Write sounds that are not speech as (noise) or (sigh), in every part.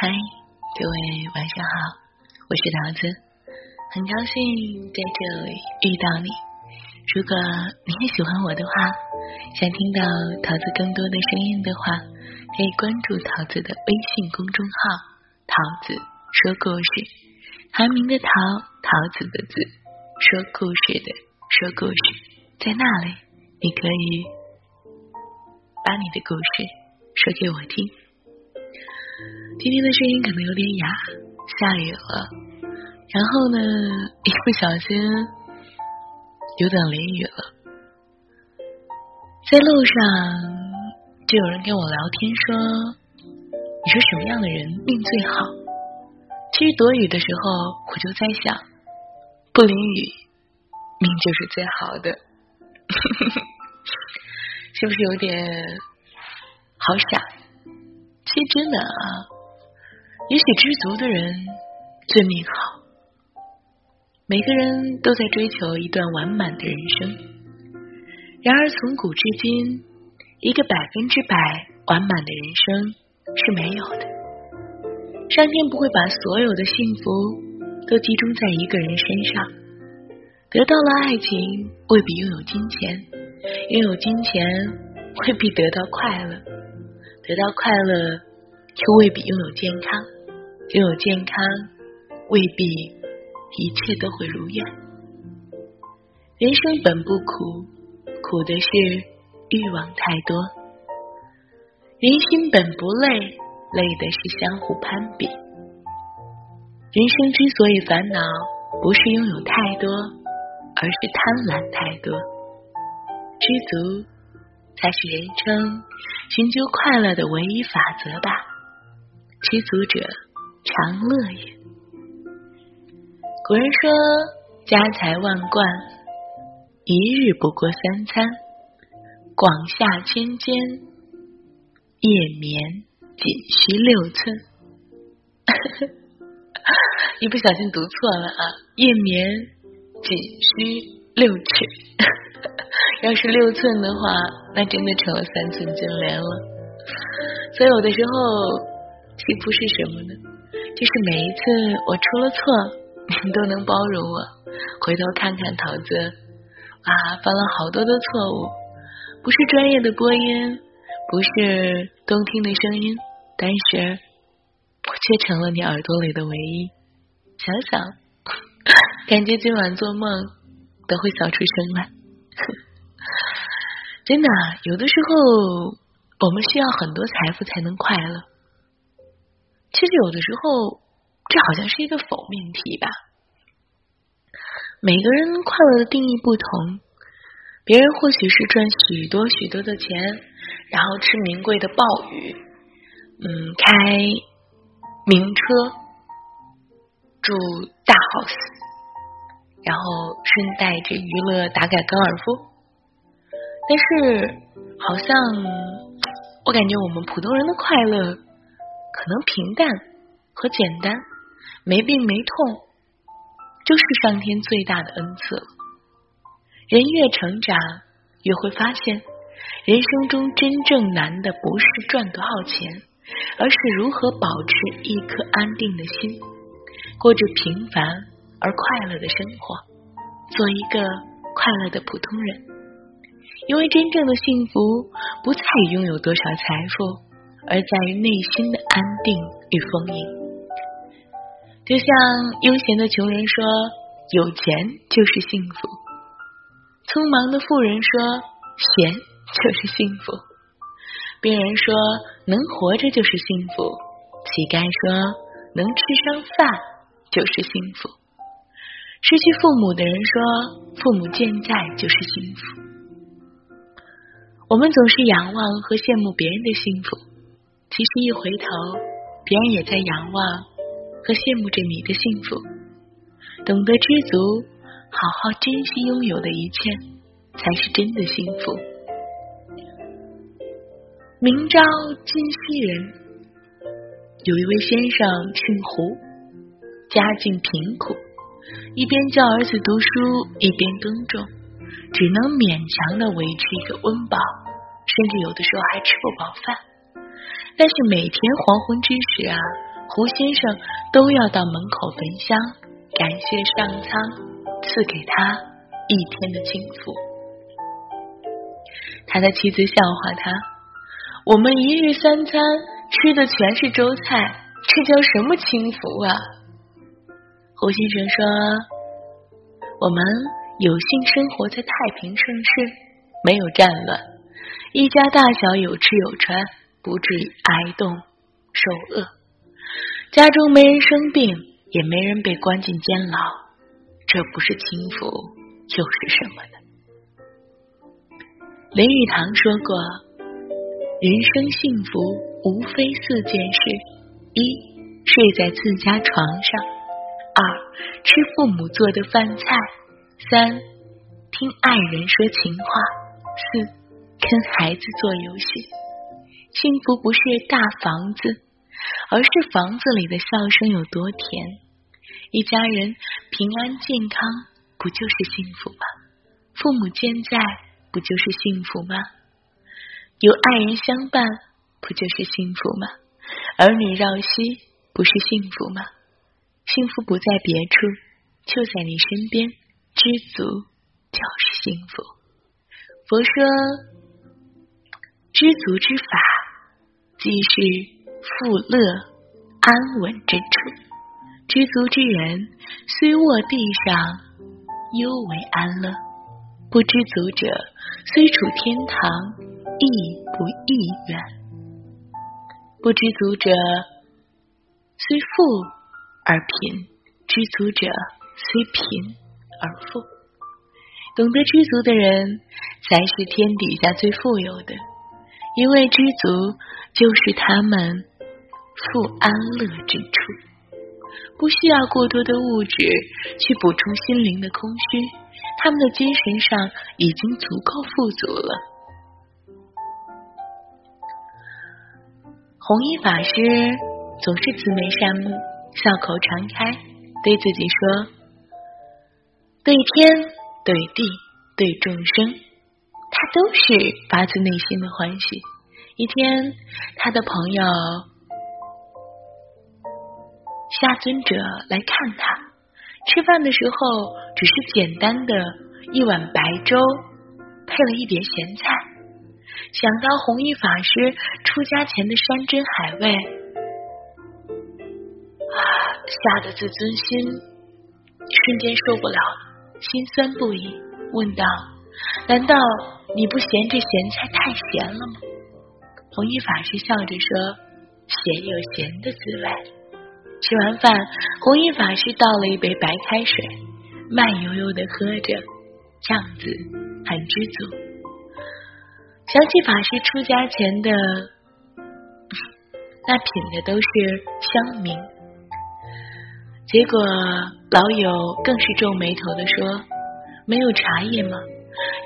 嗨，各位晚上好，我是桃子，很高兴在这里遇到你。如果你也喜欢我的话，想听到桃子更多的声音的话，可以关注桃子的微信公众号“桃子说故事”，韩明的桃，桃子的子，说故事的说故事，在那里你可以把你的故事说给我听。今天的声音可能有点哑，下雨了，然后呢，(laughs) 一不小心有点淋雨了。在路上就有人跟我聊天说：“你说什么样的人命最好？”其实躲雨的时候，我就在想，不淋雨命就是最好的，(laughs) 是不是有点好傻？真的啊。也许知足的人最命好。每个人都在追求一段完满的人生，然而从古至今，一个百分之百完满的人生是没有的。上天不会把所有的幸福都集中在一个人身上。得到了爱情，未必拥有金钱；拥有金钱，未必得到快乐；得到快乐，却未必拥有健康。拥有健康，未必一切都会如愿。人生本不苦，苦的是欲望太多；人心本不累，累的是相互攀比。人生之所以烦恼，不是拥有太多，而是贪婪太多。知足才是人生寻求快乐的唯一法则吧。知足者。常乐也。古人说：“家财万贯，一日不过三餐；广厦千间，夜眠仅需六寸。(laughs) ”一不小心读错了啊！夜眠仅需六尺，(laughs) 要是六寸的话，那真的成了三寸金莲了。所以有的时候，幸福是什么呢？就是每一次我出了错，你 (laughs) 都能包容我。回头看看桃子，啊，犯了好多的错误，不是专业的播音，不是动听的声音，但是我却成了你耳朵里的唯一。想想，(laughs) 感觉今晚做梦都会笑出声来。(laughs) 真的，有的时候我们需要很多财富才能快乐。其实有的时候，这好像是一个否命题吧。每个人快乐的定义不同，别人或许是赚许多许多的钱，然后吃名贵的鲍鱼，嗯，开名车，住大 house，然后顺带着娱乐打打高尔夫。但是，好像我感觉我们普通人的快乐。可能平淡和简单，没病没痛，就是上天最大的恩赐。人越成长，越会发现，人生中真正难的不是赚多少钱，而是如何保持一颗安定的心，过着平凡而快乐的生活，做一个快乐的普通人。因为真正的幸福不在于拥有多少财富。而在于内心的安定与丰盈，就像悠闲的穷人说：“有钱就是幸福。”匆忙的富人说：“闲就是幸福。”病人说：“能活着就是幸福。”乞丐说：“能吃上饭就是幸福。”失去父母的人说：“父母健在就是幸福。”我们总是仰望和羡慕别人的幸福。其实一回头，别人也在仰望和羡慕着你的幸福。懂得知足，好好珍惜拥有的一切，才是真的幸福。明朝今夕人，有一位先生姓胡，家境贫苦，一边教儿子读书，一边耕种，只能勉强的维持一个温饱，甚至有的时候还吃不饱饭。但是每天黄昏之时啊，胡先生都要到门口焚香，感谢上苍赐给他一天的幸福。他的妻子笑话他：“我们一日三餐吃的全是粥菜，这叫什么清福啊？”胡先生说：“我们有幸生活在太平盛世，没有战乱，一家大小有吃有穿，不至于挨冻受饿。”家中没人生病，也没人被关进监牢，这不是轻福又是什么呢？林语堂说过：“人生幸福无非四件事：一睡在自家床上；二吃父母做的饭菜；三听爱人说情话；四跟孩子做游戏。幸福不是大房子。”而是房子里的笑声有多甜，一家人平安健康，不就是幸福吗？父母健在，不就是幸福吗？有爱人相伴，不就是幸福吗？儿女绕膝，不是幸福吗？幸福不在别处，就在你身边，知足就是幸福。佛说，知足之法，即是。富乐安稳之处，知足之人虽卧地上，犹为安乐；不知足者，虽处天堂，亦不亦远。不知足者，虽富而贫；知足者，虽贫而富。懂得知足的人，才是天底下最富有的，因为知足就是他们。富安乐之处，不需要过多的物质去补充心灵的空虚，他们的精神上已经足够富足了。弘一法师总是慈眉善目，笑口常开，对自己说：“对天、对地、对众生，他都是发自内心的欢喜。”一天，他的朋友。夏尊者来看他，吃饭的时候只是简单的一碗白粥，配了一碟咸菜。想到弘一法师出家前的山珍海味，啊，吓得自尊心瞬间受不了，心酸不已，问道：“难道你不嫌这咸菜太咸了吗？”弘一法师笑着说：“咸有咸的滋味。”吃完饭，弘一法师倒了一杯白开水，慢悠悠的喝着，样子很知足。想起法师出家前的那品的都是香茗，结果老友更是皱眉头的说：“没有茶叶吗？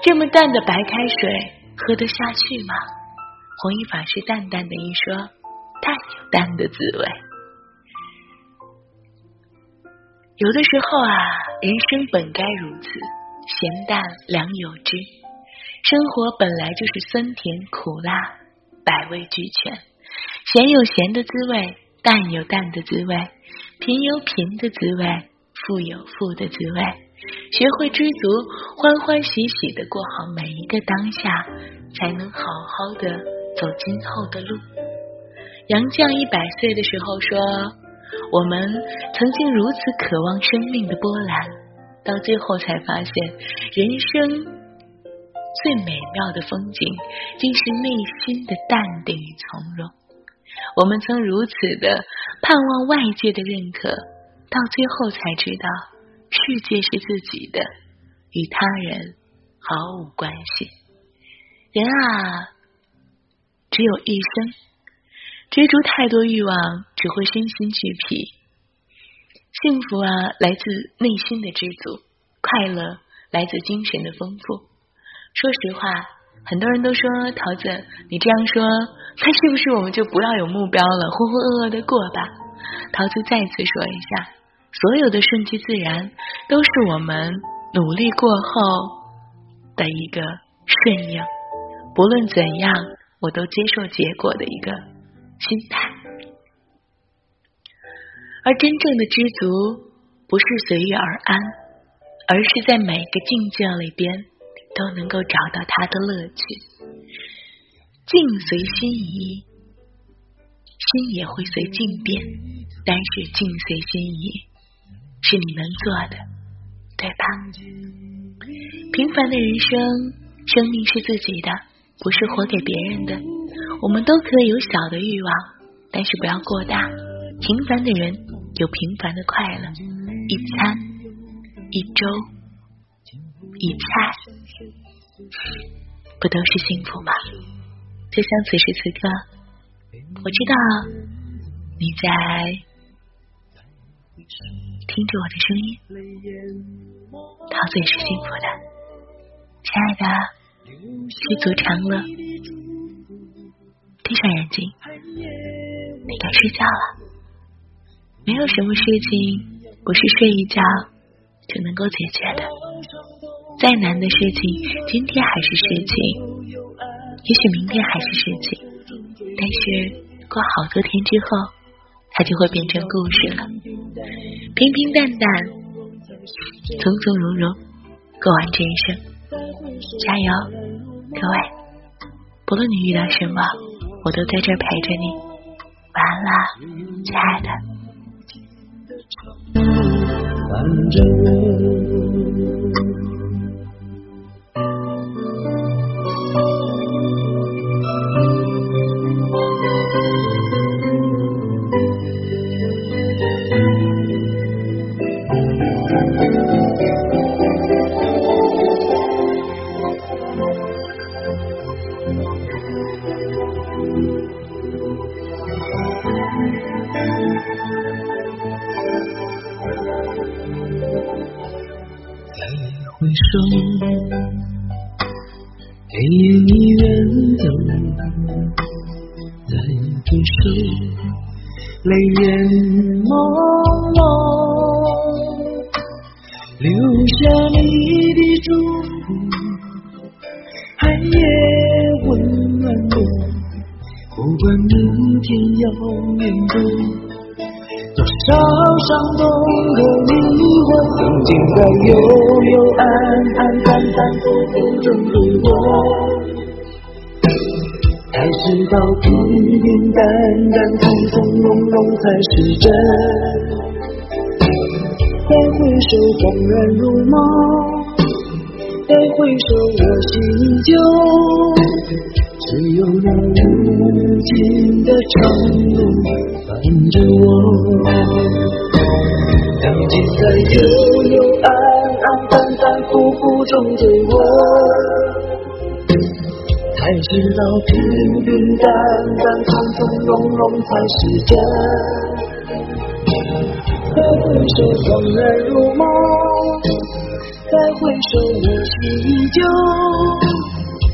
这么淡的白开水喝得下去吗？”弘一法师淡淡的一说：“淡有淡的滋味。”有的时候啊，人生本该如此，咸淡两有之。生活本来就是酸甜苦辣，百味俱全。咸有咸的滋味，淡有淡的滋味，贫有贫的滋味，富有富的滋味。学会知足，欢欢喜喜的过好每一个当下，才能好好的走今后的路。杨绛一百岁的时候说。我们曾经如此渴望生命的波澜，到最后才发现，人生最美妙的风景，竟是内心的淡定与从容。我们曾如此的盼望外界的认可，到最后才知道，世界是自己的，与他人毫无关系。人啊，只有一生。追逐太多欲望，只会身心俱疲。幸福啊，来自内心的知足；快乐来自精神的丰富。说实话，很多人都说桃子，你这样说，那是不是我们就不要有目标了，浑浑噩噩的过吧？桃子再次说一下，所有的顺其自然，都是我们努力过后的一个顺应。不论怎样，我都接受结果的一个。心态。而真正的知足，不是随遇而安，而是在每个境界里边都能够找到它的乐趣。境随心移，心也会随境变，但是境随心移是你能做的，对吧？平凡的人生，生命是自己的，不是活给别人的。我们都可以有小的欲望，但是不要过大。平凡的人有平凡的快乐，一餐、一粥、一菜，不都是幸福吗？就像此时此刻，我知道你在听着我的声音，陶醉是幸福的。亲爱的，知足常乐。闭上眼睛，你该睡觉了。没有什么事情不是睡一觉就能够解决的。再难的事情，今天还是事情；也许明天还是事情，但是过好多天之后，它就会变成故事了。平平淡淡，从从容容过完这一生，加油，各位！不论你遇到什么。我都在这陪着你，晚安啦，亲爱的。黑夜你远走，再回首，泪眼朦胧，留下你的祝福，寒夜温暖我。不管明天要面对。多少伤痛和迷惑，曾经在幽幽暗暗、反反复复中度过，才知道平平淡淡、从从容容才是真。再回首，恍然如梦；再回首，我心依旧。只有那无尽的长路伴着我，曾经在幽幽暗暗、反反复复中对我，才知道平平淡淡、从从容容才是真。再回首，恍然如梦；再回首，我心依旧。